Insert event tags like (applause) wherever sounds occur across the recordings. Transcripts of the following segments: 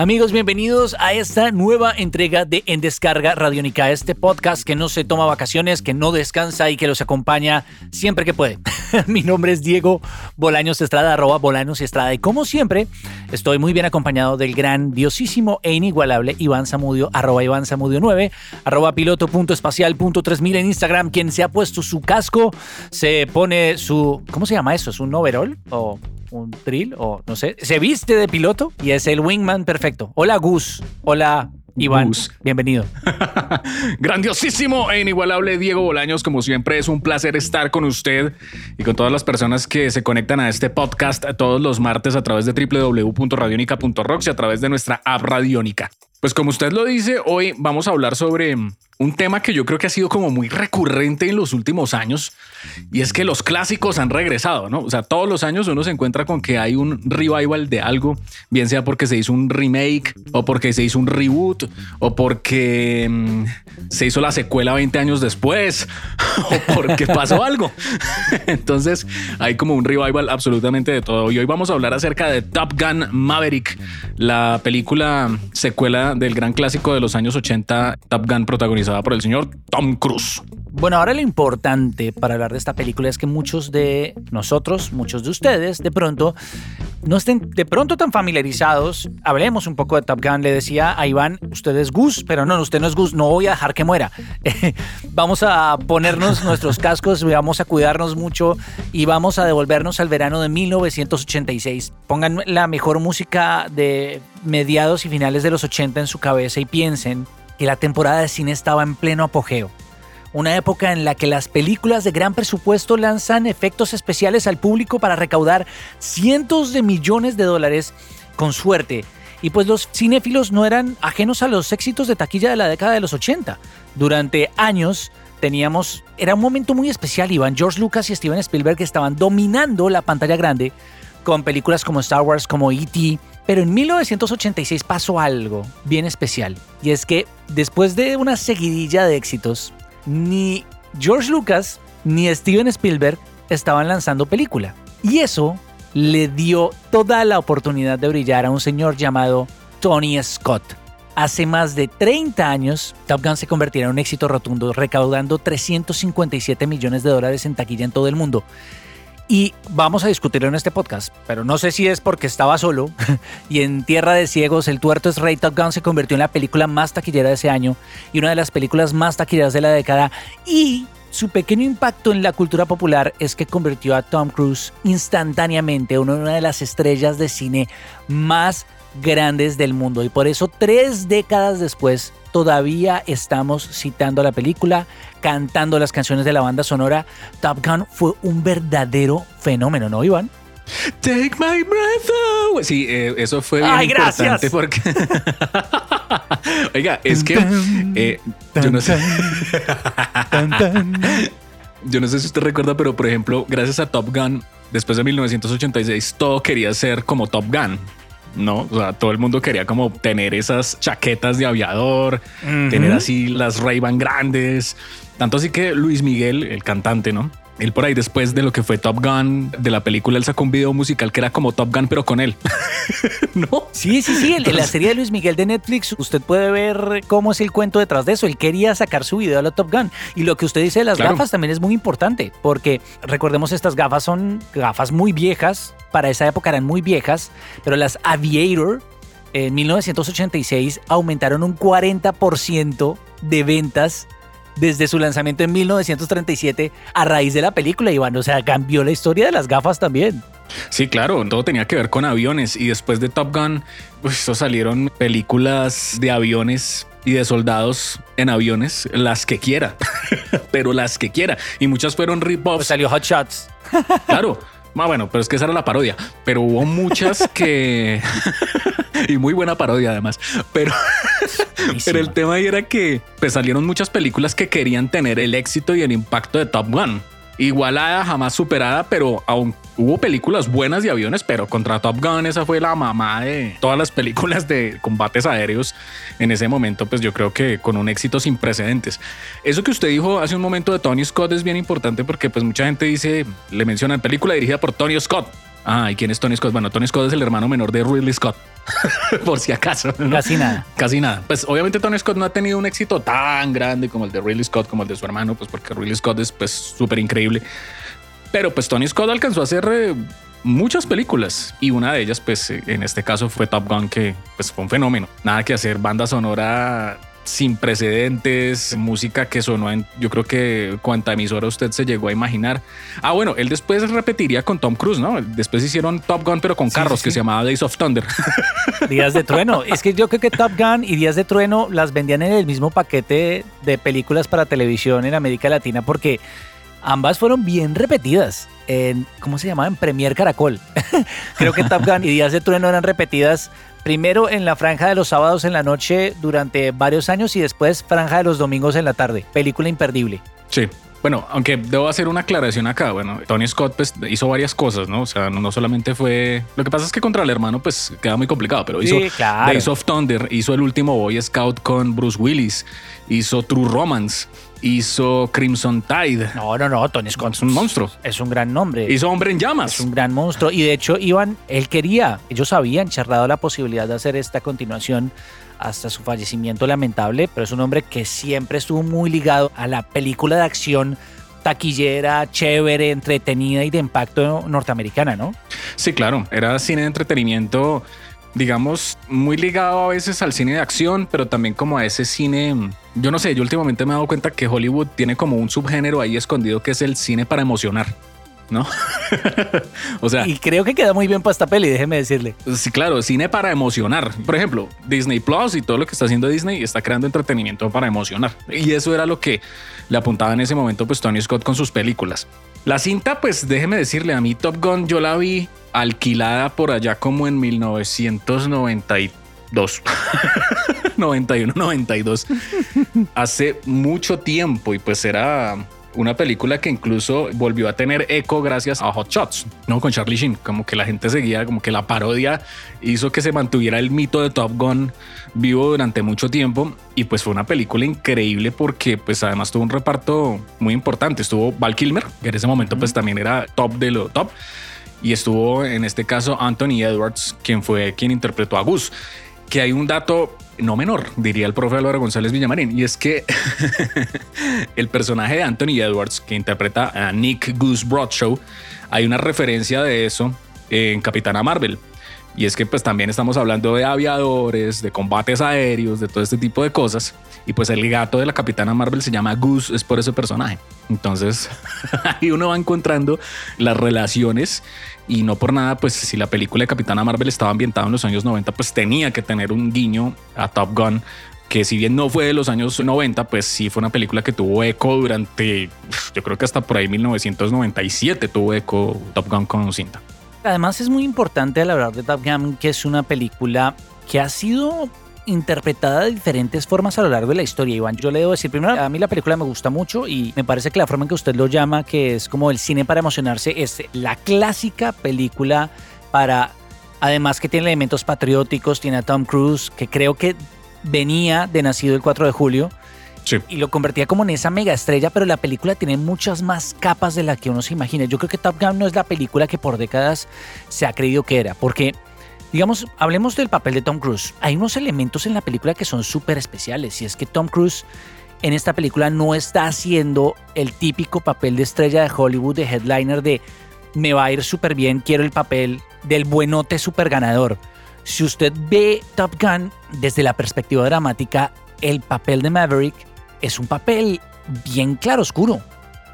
Amigos, bienvenidos a esta nueva entrega de En Descarga Radiónica, este podcast que no se toma vacaciones, que no descansa y que los acompaña siempre que puede. (laughs) Mi nombre es Diego Bolaños Estrada, arroba Bolaños Estrada, y como siempre, estoy muy bien acompañado del grandiosísimo e inigualable Iván Samudio, arroba Iván Samudio 9, arroba piloto.espacial.3000 en Instagram, quien se ha puesto su casco, se pone su, ¿cómo se llama eso? ¿Es un overall? ¿O un trill o no sé, se viste de piloto y es el wingman perfecto. Hola Gus, hola Iván, bienvenido. (laughs) Grandiosísimo e inigualable Diego Bolaños, como siempre es un placer estar con usted y con todas las personas que se conectan a este podcast todos los martes a través de www.radionica.rocks y a través de nuestra app Radionica. Pues como usted lo dice, hoy vamos a hablar sobre un tema que yo creo que ha sido como muy recurrente en los últimos años y es que los clásicos han regresado, ¿no? O sea, todos los años uno se encuentra con que hay un revival de algo, bien sea porque se hizo un remake o porque se hizo un reboot o porque mm, se hizo la secuela 20 años después (laughs) o porque pasó algo. (laughs) Entonces hay como un revival absolutamente de todo. Y hoy vamos a hablar acerca de Top Gun Maverick, la película secuela del gran clásico de los años 80, Top Gun protagonizada por el señor Tom Cruise. Bueno, ahora lo importante para hablar de esta película es que muchos de nosotros, muchos de ustedes, de pronto no estén de pronto tan familiarizados. Hablemos un poco de Top Gun. Le decía a Iván, usted es Gus, pero no, usted no es Gus, no voy a dejar que muera. (laughs) vamos a ponernos (laughs) nuestros cascos, vamos a cuidarnos mucho y vamos a devolvernos al verano de 1986. Pongan la mejor música de mediados y finales de los 80 en su cabeza y piensen que la temporada de cine estaba en pleno apogeo. Una época en la que las películas de gran presupuesto lanzan efectos especiales al público para recaudar cientos de millones de dólares con suerte. Y pues los cinéfilos no eran ajenos a los éxitos de taquilla de la década de los 80. Durante años teníamos, era un momento muy especial, Iván. George Lucas y Steven Spielberg estaban dominando la pantalla grande con películas como Star Wars, como E.T., pero en 1986 pasó algo bien especial, y es que después de una seguidilla de éxitos, ni George Lucas ni Steven Spielberg estaban lanzando película. Y eso le dio toda la oportunidad de brillar a un señor llamado Tony Scott. Hace más de 30 años, Top Gun se convertirá en un éxito rotundo, recaudando 357 millones de dólares en taquilla en todo el mundo. Y vamos a discutirlo en este podcast, pero no sé si es porque estaba solo (laughs) y en Tierra de Ciegos el tuerto es Rey Top Gun se convirtió en la película más taquillera de ese año y una de las películas más taquilleras de la década. Y su pequeño impacto en la cultura popular es que convirtió a Tom Cruise instantáneamente en una de las estrellas de cine más grandes del mundo. Y por eso tres décadas después todavía estamos citando la película, cantando las canciones de la banda sonora. Top Gun fue un verdadero fenómeno, ¿no, Iván? Take my breath away. Sí, eh, eso fue bien Ay, importante gracias. porque. (laughs) Oiga, es que eh, yo no sé. (laughs) yo no sé si usted recuerda, pero por ejemplo, gracias a Top Gun, después de 1986, todo quería ser como Top Gun. No, o sea, todo el mundo quería como tener esas chaquetas de aviador, tener así las Ray-Ban grandes. Tanto así que Luis Miguel, el cantante, ¿no? Él por ahí después de lo que fue Top Gun, de la película, él sacó un video musical que era como Top Gun, pero con él. (laughs) ¿No? Sí, sí, sí. En la serie de Luis Miguel de Netflix, usted puede ver cómo es el cuento detrás de eso. Él quería sacar su video a la Top Gun. Y lo que usted dice de las Claro. gafas también es muy importante, porque recordemos, estas gafas son gafas muy viejas. Para esa época eran muy viejas, pero las Aviator en 1986 aumentaron un 40% de ventas desde su lanzamiento en 1937 a raíz de la película, Iván. O sea, cambió la historia de las gafas también. Sí, claro, todo tenía que ver con aviones y después de Top Gun, pues salieron películas de aviones y de soldados en aviones, las que quiera, (laughs) pero las que quiera. Y muchas fueron Pues rip-offs, salió Hot Shots. claro. Ah, bueno, pero es que esa era la parodia, pero hubo muchas (laughs) que... y muy buena parodia además, pero... Pero el tema ahí era que pues, salieron muchas películas que querían tener el éxito y el impacto de Top Gun. Igualada, jamás superada, pero aún hubo películas buenas de aviones, pero contra Top Gun esa fue la mamá de todas las películas de combates aéreos en ese momento, pues yo creo que con un éxito sin precedentes. Eso que usted dijo hace un momento de Tony Scott es bien importante porque pues mucha gente dice, le mencionan película dirigida por Tony Scott. Ah, ¿y quién es Tony Scott? Bueno, Tony Scott es el hermano menor de Ridley Scott. (laughs) Por si acaso. Casi nada. Casi nada. Pues obviamente Tony Scott no ha tenido un éxito tan grande como el de Ridley Scott, como el de su hermano, pues porque Ridley Scott es pues súper increíble. Pero pues Tony Scott alcanzó a hacer eh, muchas películas y una de ellas pues eh, en este caso fue Top Gun que pues fue un fenómeno. Nada que hacer, banda sonora sin precedentes, música que sonó en, yo creo que cuanta emisora usted se llegó a imaginar. Ah, bueno, él después repetiría con Tom Cruise, ¿no? Después hicieron Top Gun, pero con carros, que se llamaba Days of Thunder. (laughs) Días de Trueno. Es que yo creo que Top Gun y Días de Trueno las vendían en el mismo paquete de películas para televisión en América Latina porque ambas fueron bien repetidas. En, ¿Cómo se llamaban? Premier Caracol. (laughs) creo que Top Gun y Días de Trueno eran repetidas Primero en la franja de los sábados en la noche durante varios años y después franja de los domingos en la tarde. Película imperdible. Sí. Bueno, aunque debo hacer una aclaración acá, bueno, Tony Scott pues, hizo varias cosas, ¿no? O sea, no, solamente fue... Lo que pasa es que contra el hermano pues queda muy complicado, pero hizo Days of Thunder, hizo el último Boy Scout con Bruce Willis, hizo True Romance, hizo Crimson Tide. No, no, no, Tony Scott es un monstruo. Es un gran nombre. Hizo Hombre en Llamas. Es un gran monstruo. Y de hecho, Iván, él quería, ellos habían charlado la posibilidad de hacer esta continuación hasta su fallecimiento lamentable, pero es un hombre que siempre estuvo muy ligado a la película de acción taquillera, chévere, entretenida y de impacto norteamericana, ¿no? Sí, claro, era cine de entretenimiento digamos, muy ligado a veces al cine de acción, pero también como a ese cine, yo no sé, yo últimamente me he dado cuenta que Hollywood tiene como un subgénero ahí escondido que es el cine para emocionar. ¿no? (laughs) o sea. Y creo que queda muy bien para esta peli, déjeme decirle. Sí, claro, cine para emocionar. Por ejemplo, Disney Plus y todo lo que está haciendo Disney está creando entretenimiento para emocionar. Y eso era lo que le apuntaba en ese momento, pues Tony Scott con sus películas. La cinta, pues déjeme decirle, a mí Top Gun yo la vi alquilada por allá como en 1992. 91, 92. Hace mucho tiempo y pues era una película que incluso volvió a tener eco gracias a Hot Shots, ¿no? Con Charlie Sheen, como que la gente seguía, como que la parodia hizo que se mantuviera el mito de Top Gun vivo durante mucho tiempo y pues fue una película increíble porque pues además tuvo un reparto muy importante, estuvo Val Kilmer, que en ese momento pues también era top de lo top y estuvo en este caso Anthony Edwards, quien fue quien interpretó a Gus. Que hay un dato no menor, diría el profe Álvaro González Villamarín, y es que (laughs) el personaje de Anthony Edwards, que interpreta a Nick Goose Broadshow, hay una referencia de eso en Capitana Marvel. Y es que pues también estamos hablando de aviadores, de combates aéreos, de todo este tipo de cosas. Y pues el gato de la Capitana Marvel se llama Goose, es por ese personaje. Entonces (laughs) ahí uno va encontrando las relaciones y no por nada, pues si la película de Capitana Marvel estaba ambientada en los años 90, pues tenía que tener un guiño a Top Gun que si bien no fue de los años 90, pues sí fue una película que tuvo eco durante, yo creo que hasta por ahí 1997 tuvo eco Top Gun con cinta. Además es muy importante al hablar de Top Gun que es una película que ha sido interpretada de diferentes formas a lo largo de la historia, Iván. Yo le debo decir, primero, a mí la película me gusta mucho y me parece que la forma en que usted lo llama, que es como el cine para emocionarse, es la clásica película para, además que tiene elementos patrióticos, tiene a Tom Cruise, que creo que venía de nacido el 4 de julio. Y lo convertía como en esa mega estrella, pero la película tiene muchas más capas de la que uno se imagina. Yo creo que Top Gun no es la película que por décadas se ha creído que era, porque Digamos, hablemos del papel de Tom Cruise. Hay unos elementos en la película que son súper especiales y es que Tom Cruise en esta película no está haciendo el típico papel de estrella de Hollywood, de headliner de me va a ir súper bien, quiero el papel del buenote súper ganador. Si usted ve Top Gun desde la perspectiva dramática, el papel de Maverick es un papel bien claro oscuro.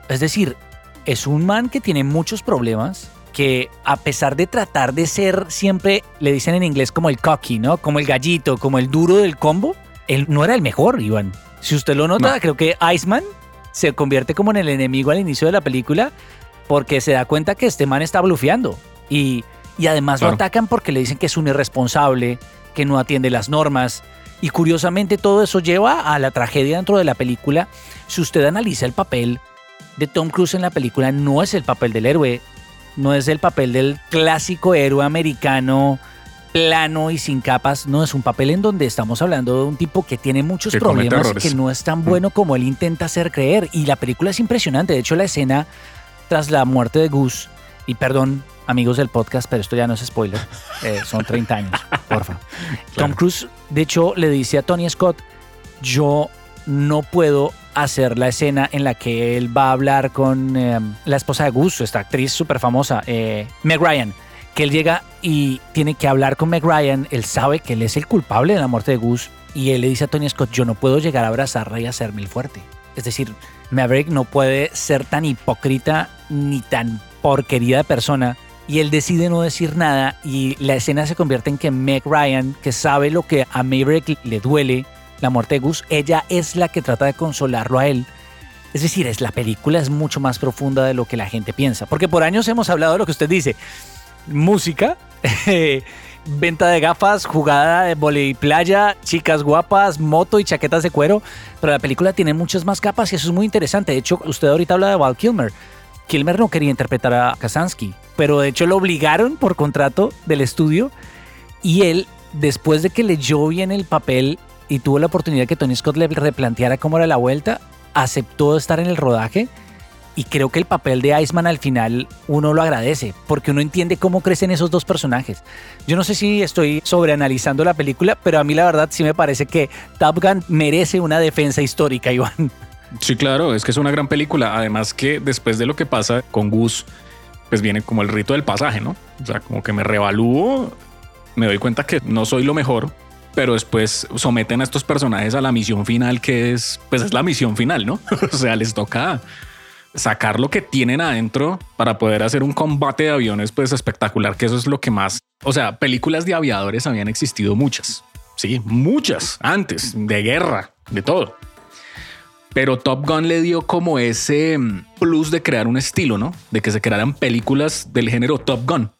Es decir, es un man que tiene muchos problemas, que a pesar de tratar de ser siempre, le dicen en inglés como el cocky, ¿no? Como el gallito, como el duro del combo, él no era el mejor, Iván. Si usted lo nota, creo que Iceman se convierte como en el enemigo al inicio de la película porque se da cuenta que este man está blufeando. Y, y además lo atacan porque le dicen que es un irresponsable, que no atiende las normas. Y curiosamente todo eso lleva a la tragedia dentro de la película. Si usted analiza el papel de Tom Cruise en la película no es el papel del héroe, no es el papel del clásico héroe americano plano y sin capas, no es un papel en donde estamos hablando de un tipo que tiene muchos Que problemas, que no es tan bueno como él intenta hacer creer. Y la película es impresionante. De hecho, la escena tras la muerte de Gus, y perdón, amigos del podcast, pero esto ya no es spoiler, eh, son 30 años, (laughs) porfa. (laughs) Tom Cruise, de hecho, le dice a Tony Scott, yo no puedo hacer la escena en la que él va a hablar con eh, la esposa de Gus, esta actriz súper famosa, eh, Meg Ryan, que él llega y tiene que hablar con Meg Ryan, él sabe que él es el culpable de la muerte de Gus y él le dice a Tony Scott, yo no puedo llegar a abrazarla y hacerme el fuerte. Es decir, Maverick no puede ser tan hipócrita ni tan porquería de persona y él decide no decir nada y la escena se convierte en que Meg Ryan, que sabe lo que a Maverick le duele, la muerte de Gus, ella es la que trata de consolarlo a él. Es decir, es la película es mucho más profunda de lo que la gente piensa, porque por años hemos hablado de lo que usted dice, música, (laughs) venta de gafas, jugada de volei playa, chicas guapas, moto y chaquetas de cuero, pero la película tiene muchas más capas y eso es muy interesante. De hecho, usted ahorita habla de Val Kilmer. Kilmer no quería interpretar a Kazansky, pero de hecho lo obligaron por contrato del estudio y él, después de que leyó bien el papel y tuvo la oportunidad que Tony Scott le replanteara cómo era la vuelta, aceptó estar en el rodaje y creo que el papel de Iceman al final uno lo agradece porque uno entiende cómo crecen esos dos personajes. Yo no sé si estoy sobreanalizando la película, pero a mí la verdad sí me parece que Top Gun merece una defensa histórica, (laughs) Iván. Sí, claro, es que es una gran película. Además que después de lo que pasa con Gus, pues viene como el rito del pasaje, ¿no? O sea, como que me revalúo, me doy cuenta que no soy lo mejor, pero después someten a estos personajes a la misión final, que es, pues es la misión final, ¿no? (laughs) o sea, les toca sacar lo que tienen adentro para poder hacer un combate de aviones, pues espectacular, que eso es lo que más, o sea, películas de aviadores habían existido muchas, sí, muchas antes, de guerra, de todo. Pero Top Gun le dio como ese mm, plus de crear un estilo, ¿no? De que se crearan películas del género Top Gun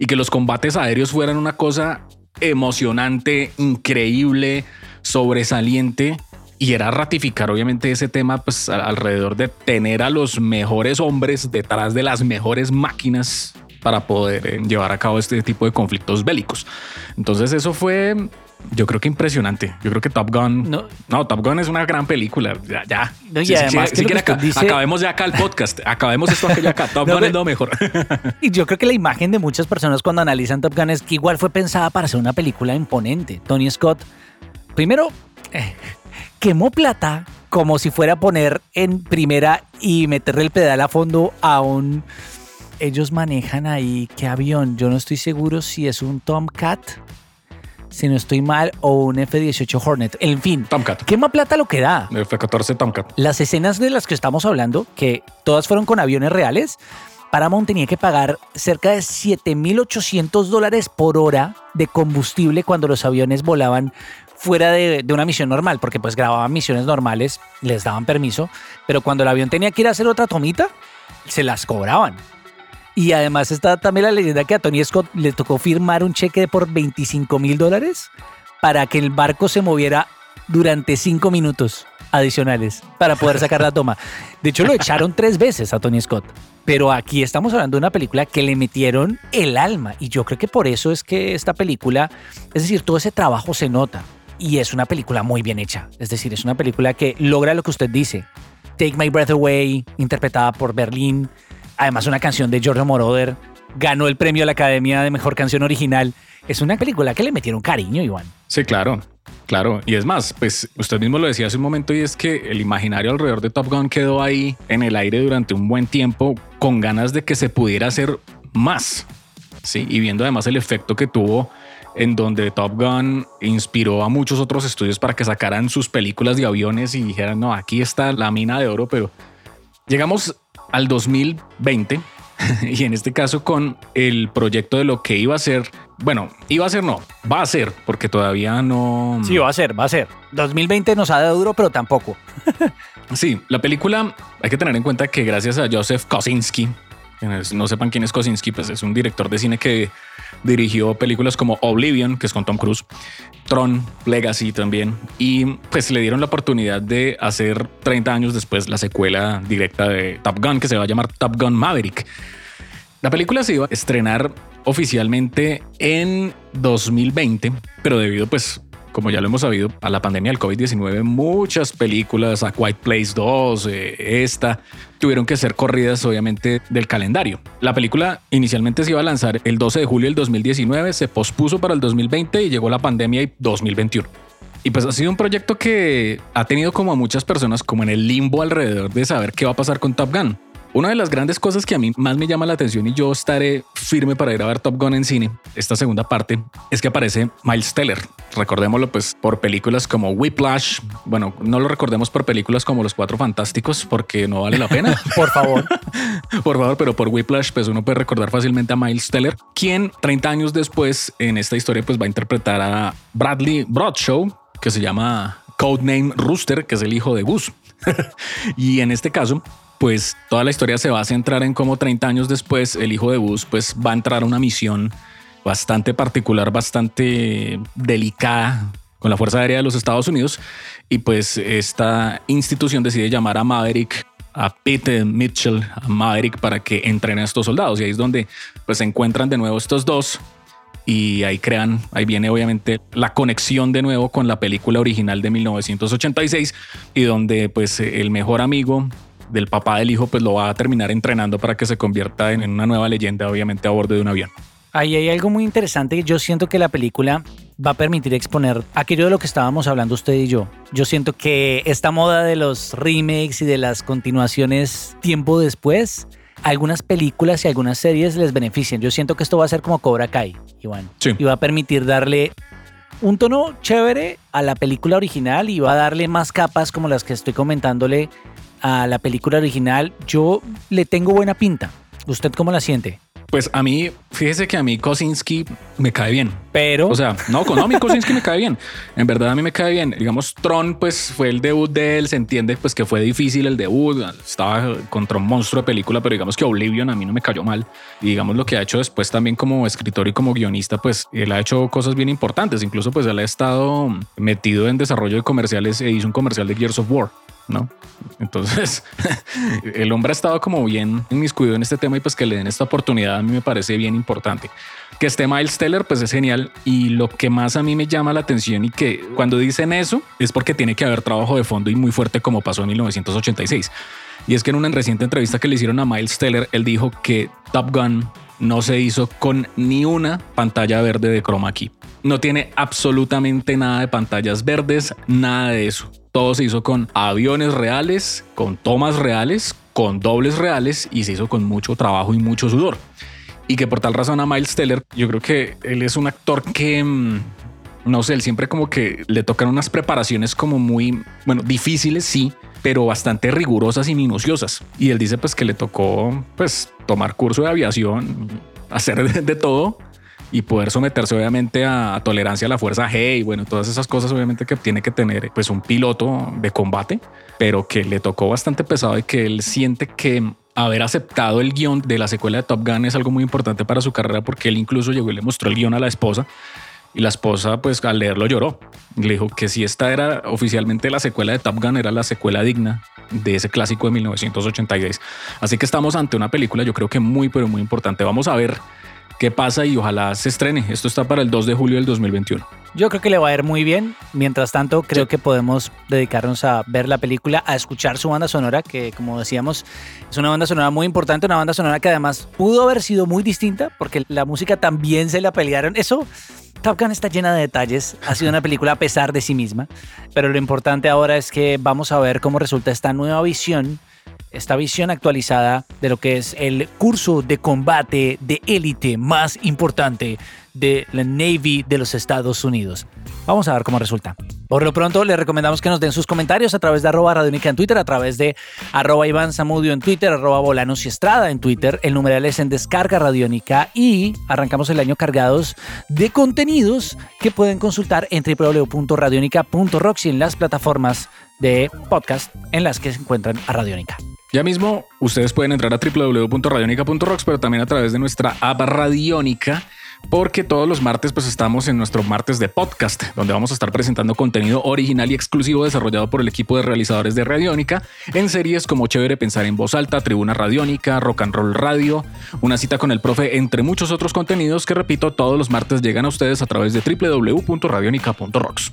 y que los combates aéreos fueran una cosa emocionante, increíble, sobresaliente. Y era ratificar obviamente ese tema pues alrededor de tener a los mejores hombres detrás de las mejores máquinas para poder eh, llevar a cabo este tipo de conflictos bélicos. Entonces eso fue, yo creo que impresionante. Yo creo que Top Gun... No. No, Top Gun es una gran película. Ya, ya. No, y si además que que acá- dice- acabemos ya acá el podcast. Acabemos esto aquello acá. Top (laughs) No, Gun pero- es lo mejor. (laughs) Y yo creo que la imagen de muchas personas cuando analizan Top Gun es que igual fue pensada para ser una película imponente. Tony Scott, primero, eh, quemó plata como si fuera a poner en primera y meterle el pedal a fondo a un... Ellos manejan ahí, ¿qué avión? Yo no estoy seguro si es un Tomcat, si no estoy mal, o un F-18 Hornet. En fin, Tomcat. quema plata lo que da. F-14 Tomcat. Las escenas de las que estamos hablando, que todas fueron con aviones reales, Paramount tenía que pagar cerca de 7.800 dólares por hora de combustible cuando los aviones volaban fuera de, de una misión normal, porque pues grababan misiones normales, les daban permiso, pero cuando el avión tenía que ir a hacer otra tomita, se las cobraban. Y además está también la leyenda que a Tony Scott le tocó firmar un cheque por 25 mil dólares para que el barco se moviera durante cinco minutos adicionales para poder sacar la toma. De hecho, lo (laughs) echaron tres veces a Tony Scott. Pero aquí estamos hablando de una película que le metieron el alma. Y yo creo que por eso es que esta película, es decir, todo ese trabajo se nota. Y es una película muy bien hecha. Es decir, es una película que logra lo que usted dice. Take My Breath Away, interpretada por Berlín. Además, una canción de Giorgio Moroder. Ganó el premio a la Academia de Mejor Canción Original. Es una película que le metieron cariño, Iván. Sí, claro. Claro, y es más, pues usted mismo lo decía hace un momento y es que el imaginario alrededor de Top Gun quedó ahí en el aire durante un buen tiempo con ganas de que se pudiera hacer más. Sí, y viendo además el efecto que tuvo en donde Top Gun inspiró a muchos otros estudios para que sacaran sus películas de aviones y dijeran, no, aquí está la mina de oro, pero llegamos al 2020 (laughs) y en este caso con el proyecto de lo que iba a ser, bueno, iba a ser no, va a ser, porque todavía no... Sí, va a ser, va a ser. 2020 nos ha dado duro, pero tampoco. (laughs) Sí, la película hay que tener en cuenta que gracias a Joseph Kosinski, Quienes no sepan quién es Kosinski, pues es un director de cine que dirigió películas como Oblivion, que es con Tom Cruise, Tron, Legacy también, y pues le dieron la oportunidad de hacer 30 años después la secuela directa de Top Gun, que se va a llamar Top Gun Maverick. La película se iba a estrenar oficialmente en 2020, pero debido pues como ya lo hemos sabido, a la pandemia del COVID-19, muchas películas, A Quiet Place 2, eh, esta, tuvieron que ser corridas obviamente del calendario. La película inicialmente se iba a lanzar el 12 de julio del 2019, se pospuso para el 2020 y llegó la pandemia y 2021. Y pues ha sido un proyecto que ha tenido como a muchas personas como en el limbo alrededor de saber qué va a pasar con Top Gun. Una de las grandes cosas que a mí más me llama la atención y yo estaré firme para ir a ver Top Gun en cine, esta segunda parte, es que aparece Miles Teller. Recordémoslo pues por películas como Whiplash. Bueno, no lo recordemos por películas como Los Cuatro Fantásticos porque no vale la pena. (laughs) por favor. (laughs) por favor, pero por Whiplash pues uno puede recordar fácilmente a Miles Teller, quien 30 años después en esta historia pues va a interpretar a Bradley Broadshow, que se llama Codename Rooster, que es el hijo de Gus. (laughs) y en este caso, pues toda la historia se va a centrar en cómo 30 años después el hijo de Bus pues va a entrar a una misión bastante particular, bastante delicada con la Fuerza Aérea de los Estados Unidos. Y pues esta institución decide llamar a Maverick a Pete Mitchell, a Maverick para que entrene a estos soldados. Y ahí es donde pues se encuentran de nuevo estos dos. Y ahí crean, ahí viene obviamente la conexión de nuevo con la película original de 1986 y donde pues el mejor amigo del papá del hijo, pues lo va a terminar entrenando para que se convierta en una nueva leyenda, obviamente a bordo de un avión. Ahí hay algo muy interesante. Yo siento que la película va a permitir exponer aquello de lo que estábamos hablando usted y yo. Yo siento que esta moda de los remakes y de las continuaciones tiempo después, algunas películas y algunas series les benefician. Yo siento que esto va a ser como Cobra Kai, Iván. Y va a permitir darle un tono chévere a la película original y va a darle más capas como las que estoy comentándole a la película original, yo le tengo buena pinta. ¿Usted cómo la siente? Pues a mí, fíjese que a mí Kosinski me cae bien. Pero. O sea, no, no, a mí Kosinski me cae bien. En verdad a mí me cae bien. Digamos, Tron, pues fue el debut de él. Se entiende, pues que fue difícil el debut. Estaba contra un monstruo de película, pero digamos que Oblivion a mí no me cayó mal. Y digamos lo que ha hecho después también como escritor y como guionista, pues él ha hecho cosas bien importantes. Incluso, pues él ha estado metido en desarrollo de comerciales e hizo un comercial de Gears of War. ¿No? Entonces, (laughs) el hombre ha estado como bien inmiscuido en este tema y pues que le den esta oportunidad a mí me parece bien importante. Que esté Miles Teller, pues es genial. Y lo que más a mí me llama la atención y que cuando dicen eso es porque tiene que haber trabajo de fondo y muy fuerte como pasó en 1986. Y es que en una reciente entrevista que le hicieron a Miles Teller, él dijo que Top Gun no se hizo con ni una pantalla verde de chroma key. No tiene absolutamente nada de pantallas verdes, nada de eso. Todo se hizo con aviones reales, con tomas reales, con dobles reales y se hizo con mucho trabajo y mucho sudor. Y que por tal razón a Miles Teller, yo creo que él es un actor que mm, no sé, él siempre como que le tocan unas preparaciones como muy, bueno, difíciles, sí, pero bastante rigurosas y minuciosas. Y él dice pues que le tocó pues tomar curso de aviación, hacer de todo y poder someterse obviamente a, tolerancia a la fuerza G y bueno, todas esas cosas obviamente que tiene que tener pues un piloto de combate, pero que le tocó bastante pesado y que él siente que haber aceptado el guion de la secuela de Top Gun es algo muy importante para su carrera porque él incluso llegó y le mostró el guion a la esposa y la esposa pues al leerlo lloró. Le dijo que si esta era oficialmente la secuela de Top Gun era la secuela digna de ese clásico de 1986. Así que estamos ante una película yo creo que muy pero muy importante. Vamos a ver qué pasa y ojalá se estrene. Esto está para el 2 de julio del 2021. Yo creo que le va a ir muy bien. Mientras tanto, creo que podemos dedicarnos a ver la película, a escuchar su banda sonora, que como decíamos, es una banda sonora muy importante, una banda sonora que además pudo haber sido muy distinta, porque la música también se la pelearon. Eso, Top Gun está llena de detalles, ha sido una película a pesar de sí misma, pero lo importante ahora es que vamos a ver cómo resulta esta nueva visión esta visión actualizada de lo que es el curso de combate de élite más importante de la Navy de los Estados Unidos. Vamos a ver cómo resulta. Por lo pronto, les recomendamos que nos den sus comentarios a través de arroba Radionica en Twitter, a través de arroba Iván Zamudio en Twitter, arroba Bolanos y Estrada en Twitter. El numeral es en Descarga Radiónica y arrancamos el año cargados de contenidos que pueden consultar en www.radionica.rocks en las plataformas de podcast en las que se encuentran a Radiónica. Ya mismo ustedes pueden entrar a www.radionica.rocks, pero también a través de nuestra app Radionica porque todos los martes pues estamos en nuestro martes de podcast, donde vamos a estar presentando contenido original y exclusivo desarrollado por el equipo de realizadores de Radiónica en series como Chévere Pensar en Voz Alta, Tribuna Radiónica, Rock and Roll Radio, una cita con el profe, entre muchos otros contenidos que repito, todos los martes llegan a ustedes a través de www.radionica.rocks.